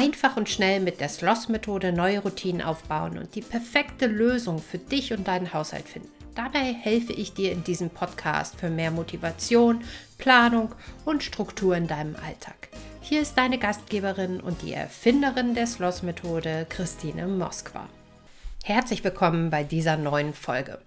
Einfach und schnell mit der Sloss-Methode neue Routinen aufbauen und die perfekte Lösung für dich und deinen Haushalt finden. Dabei helfe ich dir in diesem Podcast für mehr Motivation, Planung und Struktur in deinem Alltag. Hier ist deine Gastgeberin und die Erfinderin der Sloss-Methode, Christine Moskwa. Herzlich willkommen bei dieser neuen Folge.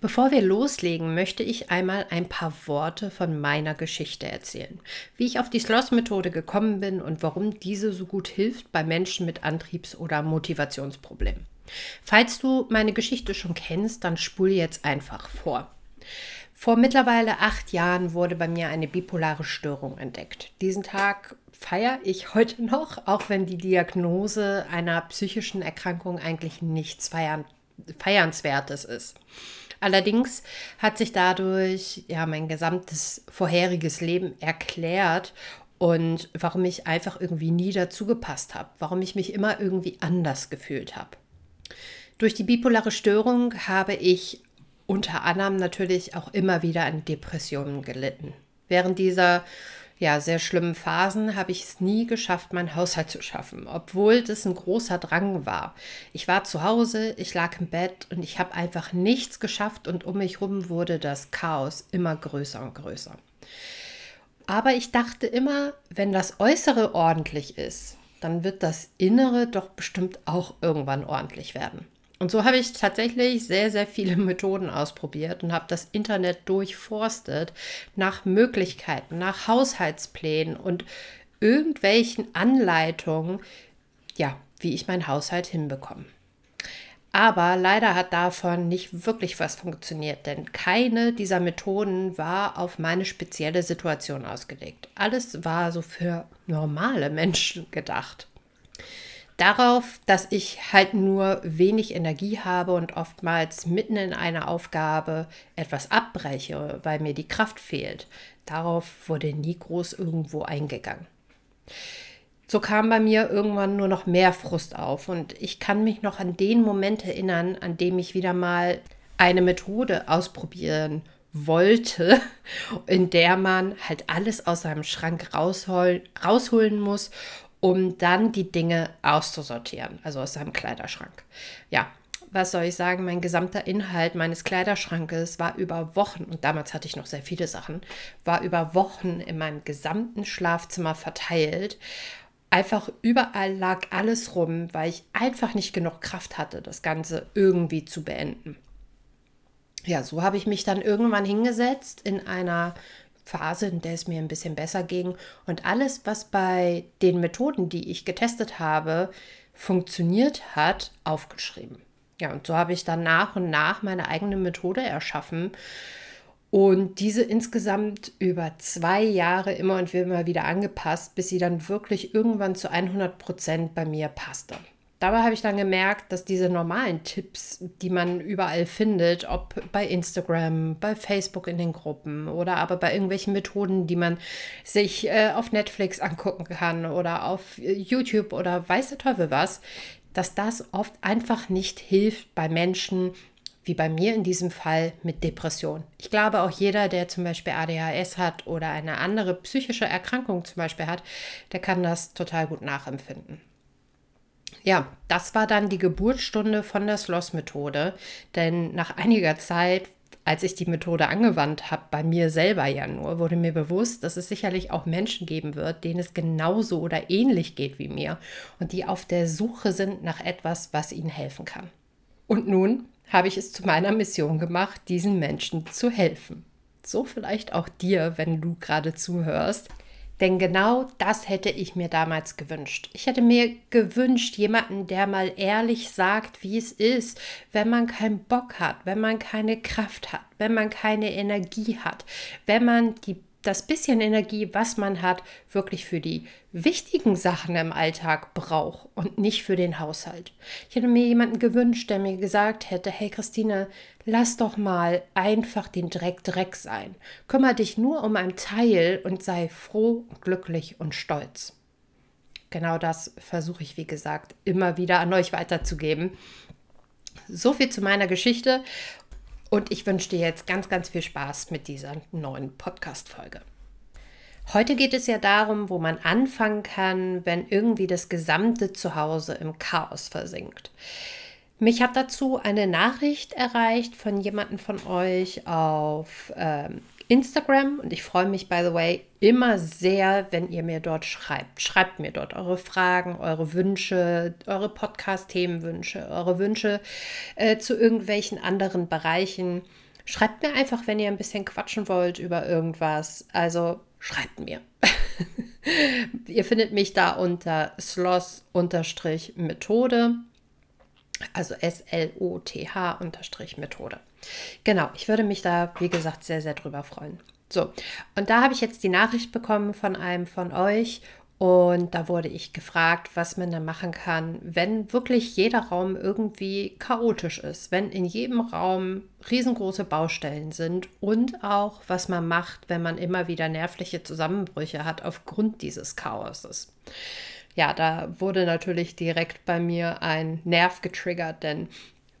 Bevor wir loslegen, möchte ich einmal ein paar Worte von meiner Geschichte erzählen, wie ich auf die Sloss-Methode gekommen bin und warum diese so gut hilft bei Menschen mit Antriebs- oder Motivationsproblemen. Falls du meine Geschichte schon kennst, dann spul jetzt einfach vor. Vor mittlerweile acht Jahren wurde bei mir eine bipolare Störung entdeckt. Diesen Tag feiere ich heute noch, auch wenn die Diagnose einer psychischen Erkrankung eigentlich nichts feiern, Feiernswertes ist. Allerdings hat sich dadurch ja mein gesamtes vorheriges Leben erklärt und warum ich einfach irgendwie nie dazu gepasst habe, warum ich mich immer irgendwie anders gefühlt habe. Durch die bipolare Störung habe ich unter anderem natürlich auch immer wieder an Depressionen gelitten. Während dieser ja, sehr schlimmen Phasen habe ich es nie geschafft, meinen Haushalt zu schaffen, obwohl das ein großer Drang war. Ich war zu Hause, ich lag im Bett und ich habe einfach nichts geschafft und um mich herum wurde das Chaos immer größer und größer. Aber ich dachte immer, wenn das Äußere ordentlich ist, dann wird das Innere doch bestimmt auch irgendwann ordentlich werden. Und so habe ich tatsächlich sehr, sehr viele Methoden ausprobiert und habe das Internet durchforstet nach Möglichkeiten, nach Haushaltsplänen und irgendwelchen Anleitungen, ja, wie ich meinen Haushalt hinbekomme. Aber leider hat davon nicht wirklich was funktioniert, denn keine dieser Methoden war auf meine spezielle Situation ausgelegt. Alles war so für normale Menschen gedacht darauf, dass ich halt nur wenig Energie habe und oftmals mitten in einer Aufgabe etwas abbreche, weil mir die Kraft fehlt. Darauf wurde nie groß irgendwo eingegangen. So kam bei mir irgendwann nur noch mehr Frust auf und ich kann mich noch an den Moment erinnern, an dem ich wieder mal eine Methode ausprobieren wollte, in der man halt alles aus seinem Schrank rausholen, rausholen muss um dann die Dinge auszusortieren, also aus seinem Kleiderschrank. Ja, was soll ich sagen, mein gesamter Inhalt meines Kleiderschrankes war über Wochen, und damals hatte ich noch sehr viele Sachen, war über Wochen in meinem gesamten Schlafzimmer verteilt. Einfach überall lag alles rum, weil ich einfach nicht genug Kraft hatte, das Ganze irgendwie zu beenden. Ja, so habe ich mich dann irgendwann hingesetzt in einer Phase, in der es mir ein bisschen besser ging. Und alles, was bei den Methoden, die ich getestet habe, funktioniert hat, aufgeschrieben. Ja, und so habe ich dann nach und nach meine eigene Methode erschaffen und diese insgesamt über zwei Jahre immer und immer wieder angepasst, bis sie dann wirklich irgendwann zu 100 Prozent bei mir passte. Dabei habe ich dann gemerkt, dass diese normalen Tipps, die man überall findet, ob bei Instagram, bei Facebook in den Gruppen oder aber bei irgendwelchen Methoden, die man sich äh, auf Netflix angucken kann oder auf YouTube oder weiß der Teufel was, dass das oft einfach nicht hilft bei Menschen, wie bei mir in diesem Fall mit Depression. Ich glaube auch jeder, der zum Beispiel ADHS hat oder eine andere psychische Erkrankung zum Beispiel hat, der kann das total gut nachempfinden. Ja, das war dann die Geburtsstunde von der Sloss-Methode, denn nach einiger Zeit als ich die Methode angewandt habe, bei mir selber ja nur, wurde mir bewusst, dass es sicherlich auch Menschen geben wird, denen es genauso oder ähnlich geht wie mir und die auf der Suche sind nach etwas, was ihnen helfen kann. Und nun habe ich es zu meiner Mission gemacht, diesen Menschen zu helfen. So vielleicht auch dir, wenn du gerade zuhörst. Denn genau das hätte ich mir damals gewünscht. Ich hätte mir gewünscht, jemanden, der mal ehrlich sagt, wie es ist, wenn man keinen Bock hat, wenn man keine Kraft hat, wenn man keine Energie hat, wenn man die das bisschen Energie, was man hat, wirklich für die wichtigen Sachen im Alltag braucht und nicht für den Haushalt. Ich hätte mir jemanden gewünscht, der mir gesagt hätte, hey Christine, lass doch mal einfach den Dreck Dreck sein. Kümmer dich nur um ein Teil und sei froh, glücklich und stolz. Genau das versuche ich, wie gesagt, immer wieder an euch weiterzugeben. So viel zu meiner Geschichte und ich wünsche dir jetzt ganz, ganz viel Spaß mit dieser neuen Podcast-Folge. Heute geht es ja darum, wo man anfangen kann, wenn irgendwie das gesamte Zuhause im Chaos versinkt. Mich hat dazu eine Nachricht erreicht von jemandem von euch auf ähm, Instagram und ich freue mich, by the way, immer sehr, wenn ihr mir dort schreibt. Schreibt mir dort eure Fragen, eure Wünsche, eure Podcast-Themenwünsche, eure Wünsche äh, zu irgendwelchen anderen Bereichen. Schreibt mir einfach, wenn ihr ein bisschen quatschen wollt über irgendwas. Also schreibt mir. ihr findet mich da unter sloss-methode, also S-L-O-T-H-Methode. Genau, ich würde mich da, wie gesagt, sehr, sehr drüber freuen. So, und da habe ich jetzt die Nachricht bekommen von einem von euch und da wurde ich gefragt, was man da machen kann, wenn wirklich jeder Raum irgendwie chaotisch ist, wenn in jedem Raum riesengroße Baustellen sind und auch, was man macht, wenn man immer wieder nervliche Zusammenbrüche hat aufgrund dieses Chaoses. Ja, da wurde natürlich direkt bei mir ein Nerv getriggert, denn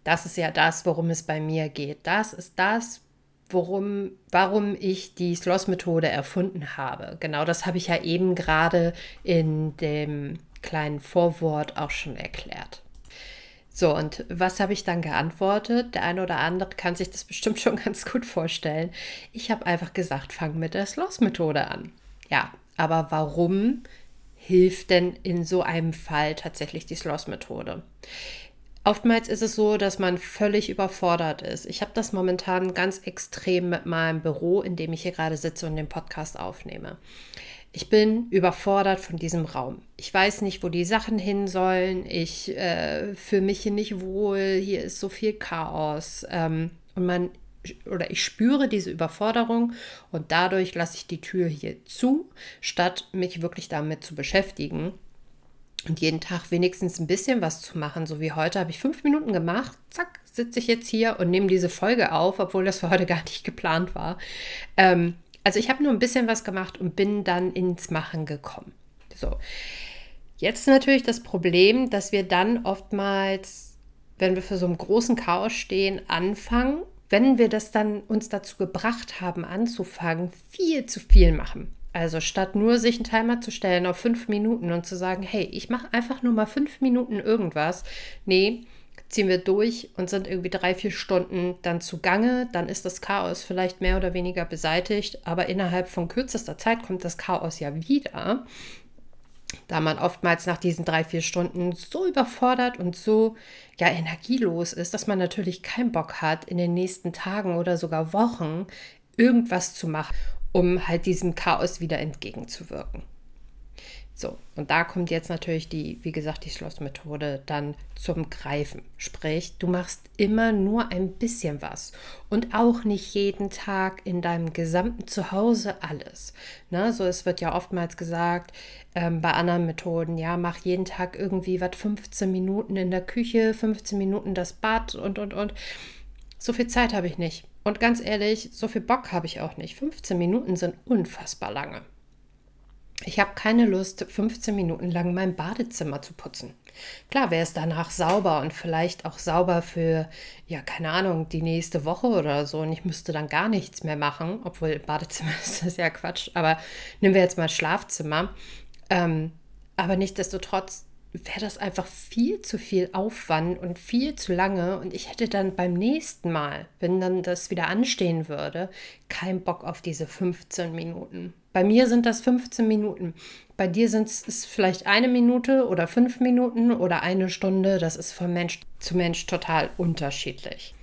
das ist ja das, worum es bei mir geht. Das ist das, worum, warum ich die Sloss-Methode erfunden habe. Genau das habe ich ja eben gerade in dem kleinen Vorwort auch schon erklärt. So, und was habe ich dann geantwortet? Der eine oder andere kann sich das bestimmt schon ganz gut vorstellen. Ich habe einfach gesagt, fang mit der Sloss-Methode an. Ja, aber warum hilft denn in so einem Fall tatsächlich die Sloss-Methode? Oftmals ist es so, dass man völlig überfordert ist. Ich habe das momentan ganz extrem mit meinem Büro, in dem ich hier gerade sitze und den Podcast aufnehme. Ich bin überfordert von diesem Raum. Ich weiß nicht, wo die Sachen hin sollen. Ich äh, fühle mich hier nicht wohl. Hier ist so viel Chaos. Ähm, und man oder ich spüre diese Überforderung und dadurch lasse ich die Tür hier zu, statt mich wirklich damit zu beschäftigen und jeden Tag wenigstens ein bisschen was zu machen. So wie heute habe ich fünf Minuten gemacht. Zack, sitze ich jetzt hier und nehme diese Folge auf, obwohl das für heute gar nicht geplant war. Ähm, also ich habe nur ein bisschen was gemacht und bin dann ins Machen gekommen. So. Jetzt natürlich das Problem, dass wir dann oftmals, wenn wir für so einen großen Chaos stehen, anfangen, wenn wir das dann uns dazu gebracht haben, anzufangen, viel zu viel machen. Also statt nur sich einen Timer zu stellen auf fünf Minuten und zu sagen, hey, ich mache einfach nur mal fünf Minuten irgendwas. Nee, ziehen wir durch und sind irgendwie drei, vier Stunden dann zugange. Dann ist das Chaos vielleicht mehr oder weniger beseitigt, aber innerhalb von kürzester Zeit kommt das Chaos ja wieder. Da man oftmals nach diesen drei, vier Stunden so überfordert und so ja energielos ist, dass man natürlich keinen Bock hat, in den nächsten Tagen oder sogar Wochen irgendwas zu machen um halt diesem Chaos wieder entgegenzuwirken. So, und da kommt jetzt natürlich die, wie gesagt, die Schlossmethode dann zum Greifen. Sprich, du machst immer nur ein bisschen was und auch nicht jeden Tag in deinem gesamten Zuhause alles. Ne? So, es wird ja oftmals gesagt ähm, bei anderen Methoden, ja, mach jeden Tag irgendwie was 15 Minuten in der Küche, 15 Minuten das Bad und, und, und. So viel Zeit habe ich nicht. Und ganz ehrlich, so viel Bock habe ich auch nicht. 15 Minuten sind unfassbar lange. Ich habe keine Lust, 15 Minuten lang mein Badezimmer zu putzen. Klar wäre es danach sauber und vielleicht auch sauber für, ja, keine Ahnung, die nächste Woche oder so. Und ich müsste dann gar nichts mehr machen, obwohl Badezimmer ist das ja Quatsch. Aber nehmen wir jetzt mal Schlafzimmer. Ähm, aber nichtsdestotrotz wäre das einfach viel zu viel Aufwand und viel zu lange und ich hätte dann beim nächsten Mal, wenn dann das wieder anstehen würde, keinen Bock auf diese 15 Minuten. Bei mir sind das 15 Minuten. Bei dir sind es vielleicht eine Minute oder fünf Minuten oder eine Stunde. Das ist von Mensch zu Mensch total unterschiedlich.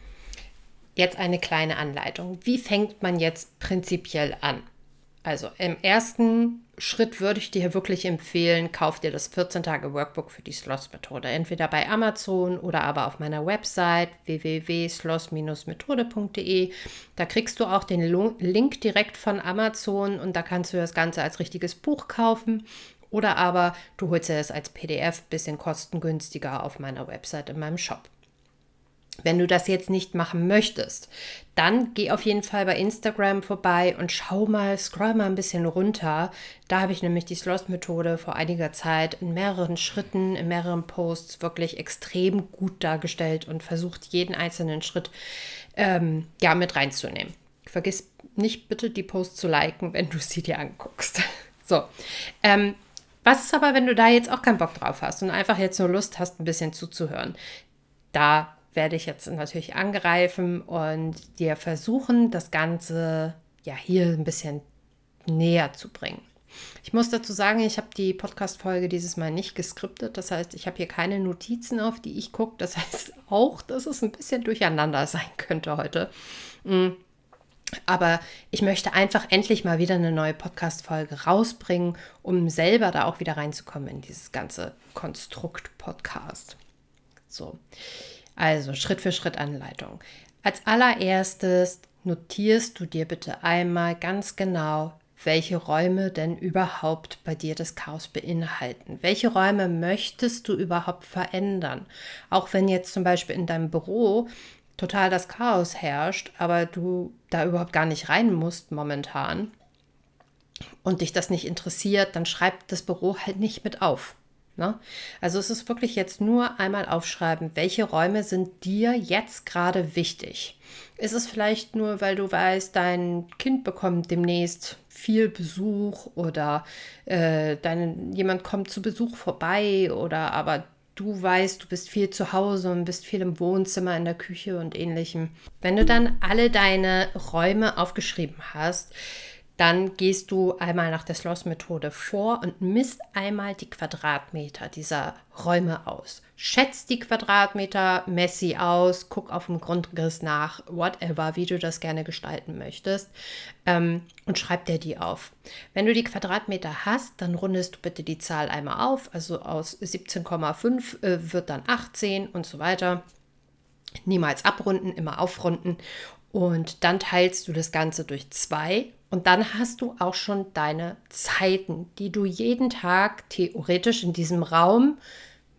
Jetzt eine kleine Anleitung. Wie fängt man jetzt prinzipiell an? Also im ersten Schritt würde ich dir wirklich empfehlen, kauf dir das 14-Tage-Workbook für die Sloss-Methode. Entweder bei Amazon oder aber auf meiner Website www.sloss-methode.de. Da kriegst du auch den Link direkt von Amazon und da kannst du das Ganze als richtiges Buch kaufen. Oder aber du holst das als PDF, bisschen kostengünstiger auf meiner Website in meinem Shop. Wenn du das jetzt nicht machen möchtest, dann geh auf jeden Fall bei Instagram vorbei und schau mal, scroll mal ein bisschen runter. Da habe ich nämlich die Sloss-Methode vor einiger Zeit in mehreren Schritten, in mehreren Posts wirklich extrem gut dargestellt und versucht, jeden einzelnen Schritt ähm, ja, mit reinzunehmen. vergiss nicht bitte die Post zu liken, wenn du sie dir anguckst. So. Ähm, was ist aber, wenn du da jetzt auch keinen Bock drauf hast und einfach jetzt nur Lust hast, ein bisschen zuzuhören? Da werde ich jetzt natürlich angreifen und dir versuchen, das Ganze ja hier ein bisschen näher zu bringen. Ich muss dazu sagen, ich habe die Podcast-Folge dieses Mal nicht geskriptet. Das heißt, ich habe hier keine Notizen, auf die ich gucke. Das heißt auch, dass es ein bisschen durcheinander sein könnte heute. Mm. Aber ich möchte einfach endlich mal wieder eine neue Podcast-Folge rausbringen, um selber da auch wieder reinzukommen in dieses ganze Konstrukt-Podcast. So, also Schritt für Schritt Anleitung. Als allererstes notierst du dir bitte einmal ganz genau, welche Räume denn überhaupt bei dir das Chaos beinhalten. Welche Räume möchtest du überhaupt verändern? Auch wenn jetzt zum Beispiel in deinem Büro total das Chaos herrscht, aber du da überhaupt gar nicht rein musst momentan und dich das nicht interessiert, dann schreib das Büro halt nicht mit auf. Ne? Also es ist wirklich jetzt nur einmal aufschreiben, welche Räume sind dir jetzt gerade wichtig. Ist es vielleicht nur, weil du weißt, dein Kind bekommt demnächst viel Besuch oder äh, dein, jemand kommt zu Besuch vorbei oder aber du weißt, du bist viel zu Hause und bist viel im Wohnzimmer, in der Küche und ähnlichem. Wenn du dann alle deine Räume aufgeschrieben hast, dann gehst du einmal nach der Sloss-Methode vor und misst einmal die Quadratmeter dieser Räume aus. Schätzt die Quadratmeter, mess sie aus, guck auf dem Grundriss nach, whatever, wie du das gerne gestalten möchtest ähm, und schreib dir die auf. Wenn du die Quadratmeter hast, dann rundest du bitte die Zahl einmal auf, also aus 17,5 äh, wird dann 18 und so weiter. Niemals abrunden, immer aufrunden und dann teilst du das Ganze durch zwei und dann hast du auch schon deine Zeiten, die du jeden Tag theoretisch in diesem Raum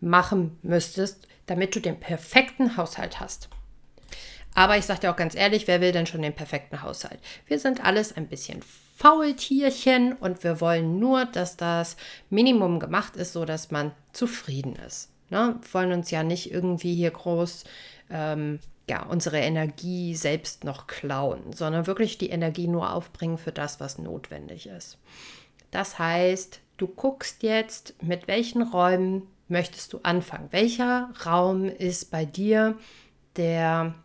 machen müsstest, damit du den perfekten Haushalt hast. Aber ich sage dir auch ganz ehrlich, wer will denn schon den perfekten Haushalt? Wir sind alles ein bisschen Faultierchen und wir wollen nur, dass das Minimum gemacht ist, sodass man zufrieden ist. Ne? Wir wollen uns ja nicht irgendwie hier groß ähm, ja, unsere Energie selbst noch klauen, sondern wirklich die Energie nur aufbringen für das, was notwendig ist. Das heißt, du guckst jetzt, mit welchen Räumen möchtest du anfangen? Welcher Raum ist bei dir der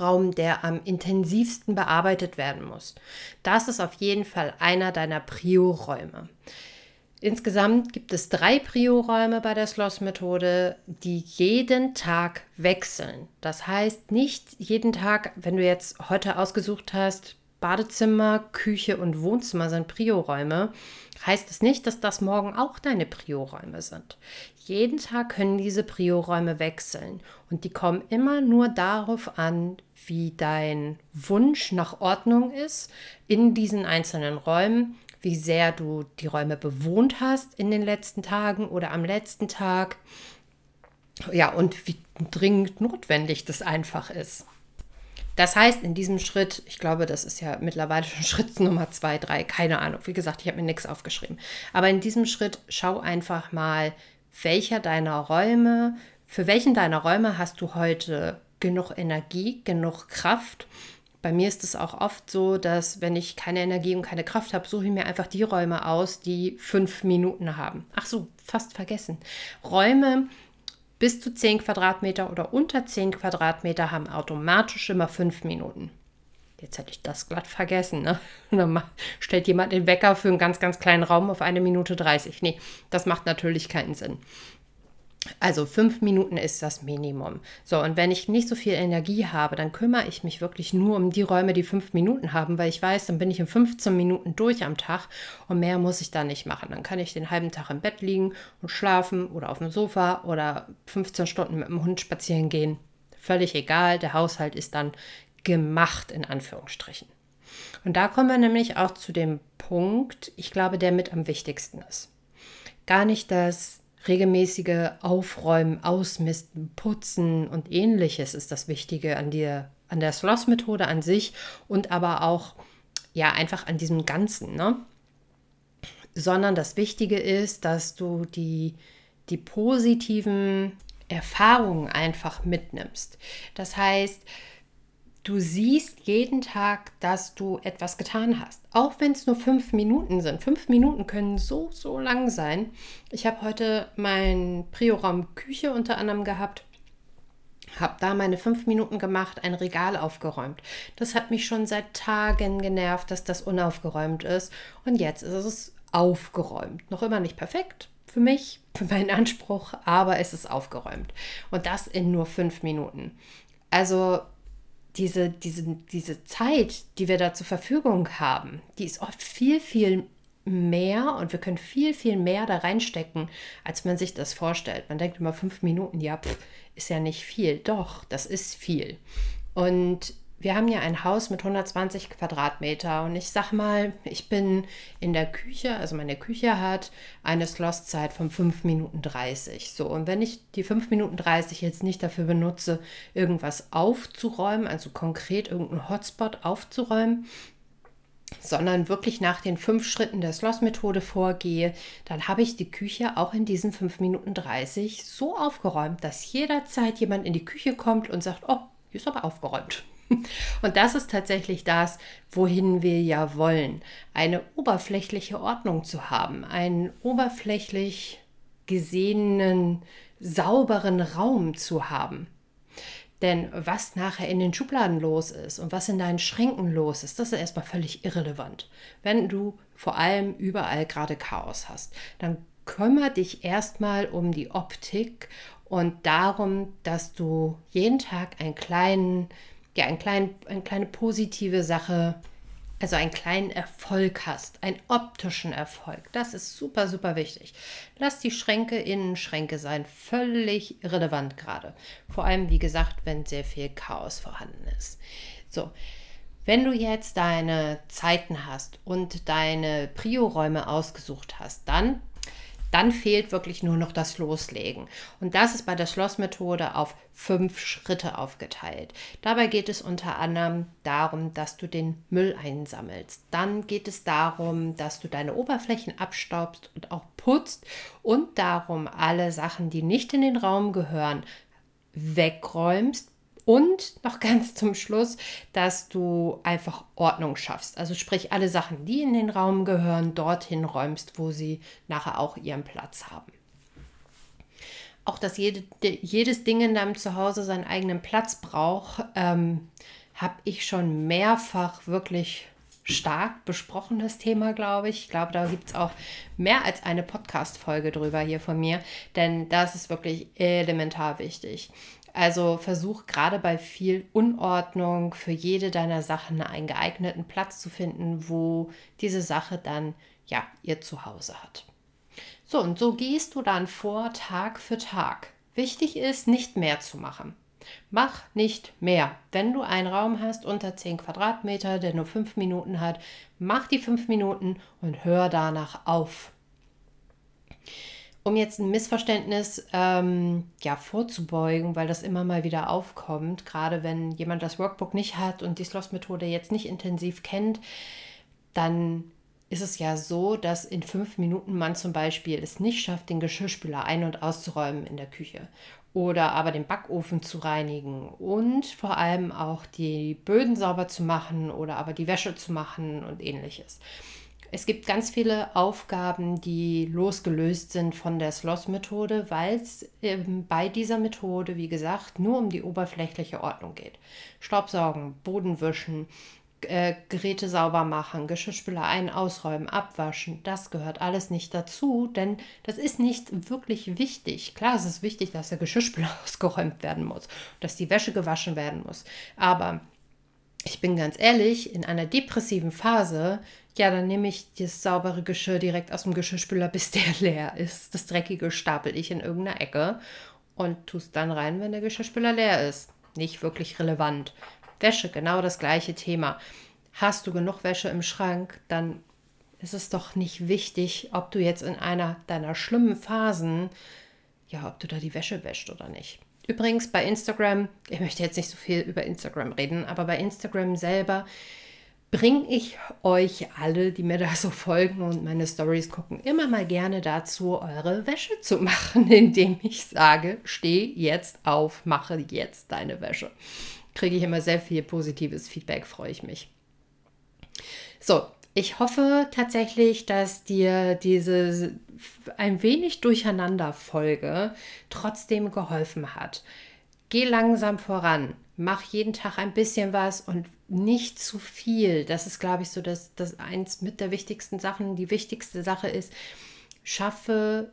Raum, der am intensivsten bearbeitet werden muss? Das ist auf jeden Fall einer deiner Prio-Räume. Insgesamt gibt es drei Prio-Räume bei der Sloss-Methode, die jeden Tag wechseln. Das heißt, nicht jeden Tag, wenn du jetzt heute ausgesucht hast, Badezimmer, Küche und Wohnzimmer sind Prio-Räume, heißt es nicht, dass das morgen auch deine Prio-Räume sind. Jeden Tag können diese Prio-Räume wechseln und die kommen immer nur darauf an, wie dein Wunsch nach Ordnung ist in diesen einzelnen Räumen wie sehr du die Räume bewohnt hast in den letzten Tagen oder am letzten Tag. Ja, und wie dringend notwendig das einfach ist. Das heißt, in diesem Schritt, ich glaube, das ist ja mittlerweile schon Schritt Nummer zwei, drei, keine Ahnung. Wie gesagt, ich habe mir nichts aufgeschrieben. Aber in diesem Schritt schau einfach mal, welcher deiner Räume, für welchen deiner Räume hast du heute genug Energie, genug Kraft bei mir ist es auch oft so, dass wenn ich keine Energie und keine Kraft habe, suche ich mir einfach die Räume aus, die fünf Minuten haben. Ach so, fast vergessen. Räume bis zu 10 Quadratmeter oder unter 10 Quadratmeter haben automatisch immer fünf Minuten. Jetzt hätte ich das glatt vergessen. Ne? dann stellt jemand den Wecker für einen ganz, ganz kleinen Raum auf eine Minute 30. Nee, das macht natürlich keinen Sinn. Also fünf Minuten ist das Minimum. So, und wenn ich nicht so viel Energie habe, dann kümmere ich mich wirklich nur um die Räume, die fünf Minuten haben, weil ich weiß, dann bin ich in 15 Minuten durch am Tag und mehr muss ich da nicht machen. Dann kann ich den halben Tag im Bett liegen und schlafen oder auf dem Sofa oder 15 Stunden mit dem Hund spazieren gehen. Völlig egal, der Haushalt ist dann gemacht, in Anführungsstrichen. Und da kommen wir nämlich auch zu dem Punkt, ich glaube, der mit am wichtigsten ist. Gar nicht das regelmäßige Aufräumen, Ausmisten, Putzen und ähnliches ist das Wichtige an der, an der Sloss-Methode an sich und aber auch ja einfach an diesem Ganzen, ne? Sondern das Wichtige ist, dass du die, die positiven Erfahrungen einfach mitnimmst. Das heißt, du siehst jeden Tag, dass du etwas getan hast. Auch wenn es nur fünf Minuten sind. Fünf Minuten können so, so lang sein. Ich habe heute meinen Prioraum Küche unter anderem gehabt. Habe da meine fünf Minuten gemacht, ein Regal aufgeräumt. Das hat mich schon seit Tagen genervt, dass das unaufgeräumt ist. Und jetzt ist es aufgeräumt. Noch immer nicht perfekt für mich, für meinen Anspruch, aber es ist aufgeräumt. Und das in nur fünf Minuten. Also diese, diese, diese Zeit, die wir da zur Verfügung haben, die ist oft viel, viel mehr und wir können viel, viel mehr da reinstecken, als man sich das vorstellt. Man denkt immer fünf Minuten, ja, pff, ist ja nicht viel. Doch, das ist viel. Und wir haben ja ein Haus mit 120 Quadratmeter und ich sag mal, ich bin in der Küche, also meine Küche hat eine Slosszeit von 5 Minuten 30. So, und wenn ich die 5 Minuten 30 jetzt nicht dafür benutze, irgendwas aufzuräumen, also konkret irgendeinen Hotspot aufzuräumen, sondern wirklich nach den fünf Schritten der Sloss-Methode vorgehe, dann habe ich die Küche auch in diesen 5 Minuten 30 so aufgeräumt, dass jederzeit jemand in die Küche kommt und sagt, oh, hier ist aber aufgeräumt. Und das ist tatsächlich das, wohin wir ja wollen. Eine oberflächliche Ordnung zu haben, einen oberflächlich gesehenen, sauberen Raum zu haben. Denn was nachher in den Schubladen los ist und was in deinen Schränken los ist, das ist erstmal völlig irrelevant. Wenn du vor allem überall gerade Chaos hast, dann kümmere dich erstmal um die Optik und darum, dass du jeden Tag einen kleinen ja, ein klein, eine kleine positive Sache, also einen kleinen Erfolg hast, einen optischen Erfolg. Das ist super, super wichtig. Lass die Schränke Innenschränke sein, völlig irrelevant gerade. Vor allem, wie gesagt, wenn sehr viel Chaos vorhanden ist. So, wenn du jetzt deine Zeiten hast und deine Prio-Räume ausgesucht hast, dann dann fehlt wirklich nur noch das Loslegen. Und das ist bei der Schlossmethode auf fünf Schritte aufgeteilt. Dabei geht es unter anderem darum, dass du den Müll einsammelst. Dann geht es darum, dass du deine Oberflächen abstaubst und auch putzt und darum, alle Sachen, die nicht in den Raum gehören, wegräumst, und noch ganz zum Schluss, dass du einfach Ordnung schaffst. Also sprich, alle Sachen, die in den Raum gehören, dorthin räumst, wo sie nachher auch ihren Platz haben. Auch dass jede, jedes Ding in deinem Zuhause seinen eigenen Platz braucht, ähm, habe ich schon mehrfach wirklich stark besprochen, das Thema, glaube ich. Ich glaube, da gibt es auch mehr als eine Podcast-Folge drüber hier von mir, denn das ist wirklich elementar wichtig. Also versuch gerade bei viel Unordnung für jede deiner Sachen einen geeigneten Platz zu finden, wo diese Sache dann ja ihr Zuhause hat. So, und so gehst du dann vor Tag für Tag. Wichtig ist, nicht mehr zu machen. Mach nicht mehr. Wenn du einen Raum hast unter 10 Quadratmeter, der nur 5 Minuten hat, mach die 5 Minuten und hör danach auf um jetzt ein Missverständnis ähm, ja, vorzubeugen, weil das immer mal wieder aufkommt, gerade wenn jemand das Workbook nicht hat und die Sloss-Methode jetzt nicht intensiv kennt, dann ist es ja so, dass in fünf Minuten man zum Beispiel es nicht schafft, den Geschirrspüler ein- und auszuräumen in der Küche oder aber den Backofen zu reinigen und vor allem auch die Böden sauber zu machen oder aber die Wäsche zu machen und ähnliches. Es gibt ganz viele Aufgaben, die losgelöst sind von der Sloss-Methode, weil es ähm, bei dieser Methode, wie gesagt, nur um die oberflächliche Ordnung geht. Staubsaugen, Boden wischen, äh, Geräte sauber machen, Geschirrspüler ein, ausräumen, abwaschen, das gehört alles nicht dazu, denn das ist nicht wirklich wichtig. Klar, es ist wichtig, dass der Geschirrspüler ausgeräumt werden muss, dass die Wäsche gewaschen werden muss, aber ich bin ganz ehrlich, in einer depressiven Phase ja, dann nehme ich das saubere Geschirr direkt aus dem Geschirrspüler, bis der leer ist. Das dreckige stapel ich in irgendeiner Ecke und tue es dann rein, wenn der Geschirrspüler leer ist. Nicht wirklich relevant. Wäsche, genau das gleiche Thema. Hast du genug Wäsche im Schrank, dann ist es doch nicht wichtig, ob du jetzt in einer deiner schlimmen Phasen, ja, ob du da die Wäsche wäscht oder nicht. Übrigens bei Instagram, ich möchte jetzt nicht so viel über Instagram reden, aber bei Instagram selber bringe ich euch alle, die mir da so folgen und meine Stories gucken, immer mal gerne dazu, eure Wäsche zu machen, indem ich sage, steh jetzt auf, mache jetzt deine Wäsche. kriege ich immer sehr viel positives Feedback, freue ich mich. So, ich hoffe tatsächlich, dass dir diese ein wenig durcheinander Folge trotzdem geholfen hat. Geh langsam voran, mach jeden Tag ein bisschen was und nicht zu viel. Das ist, glaube ich, so dass das eins mit der wichtigsten Sachen. Die wichtigste Sache ist, schaffe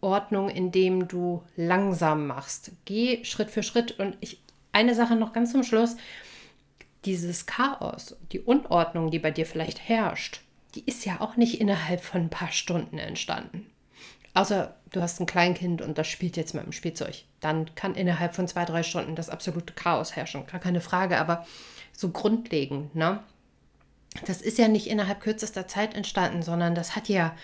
Ordnung, indem du langsam machst. Geh Schritt für Schritt. Und ich, eine Sache noch ganz zum Schluss. Dieses Chaos, die Unordnung, die bei dir vielleicht herrscht, die ist ja auch nicht innerhalb von ein paar Stunden entstanden. Außer du hast ein Kleinkind und das spielt jetzt mit dem Spielzeug. Dann kann innerhalb von zwei, drei Stunden das absolute Chaos herrschen. Gar keine Frage, aber so grundlegend, ne? Das ist ja nicht innerhalb kürzester Zeit entstanden, sondern das hat ja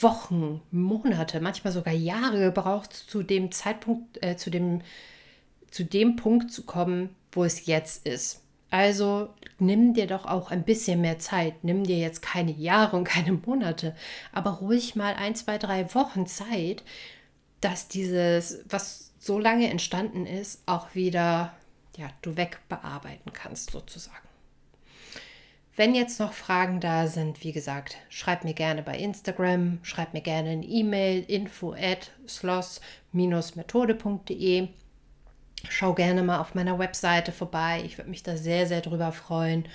Wochen, Monate, manchmal sogar Jahre gebraucht, zu dem Zeitpunkt, äh, zu dem, zu dem Punkt zu kommen, wo es jetzt ist. Also nimm dir doch auch ein bisschen mehr Zeit. Nimm dir jetzt keine Jahre und keine Monate, aber ruhig mal ein, zwei, drei Wochen Zeit, dass dieses, was so lange entstanden ist, auch wieder, ja, du wegbearbeiten kannst sozusagen. Wenn jetzt noch Fragen da sind, wie gesagt, schreib mir gerne bei Instagram, schreib mir gerne eine E-Mail info at sloss-methode.de. Schau gerne mal auf meiner Webseite vorbei. Ich würde mich da sehr, sehr drüber freuen.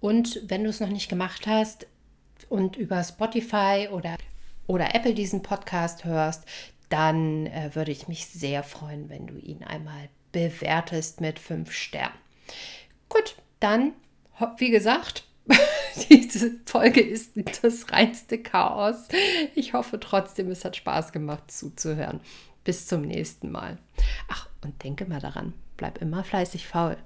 Und wenn du es noch nicht gemacht hast und über Spotify oder, oder Apple diesen Podcast hörst, dann äh, würde ich mich sehr freuen, wenn du ihn einmal bewertest mit fünf Sternen. Gut, dann, wie gesagt, Diese Folge ist das reinste Chaos. Ich hoffe trotzdem, es hat Spaß gemacht zuzuhören. Bis zum nächsten Mal. Ach, und denke mal daran, bleib immer fleißig faul.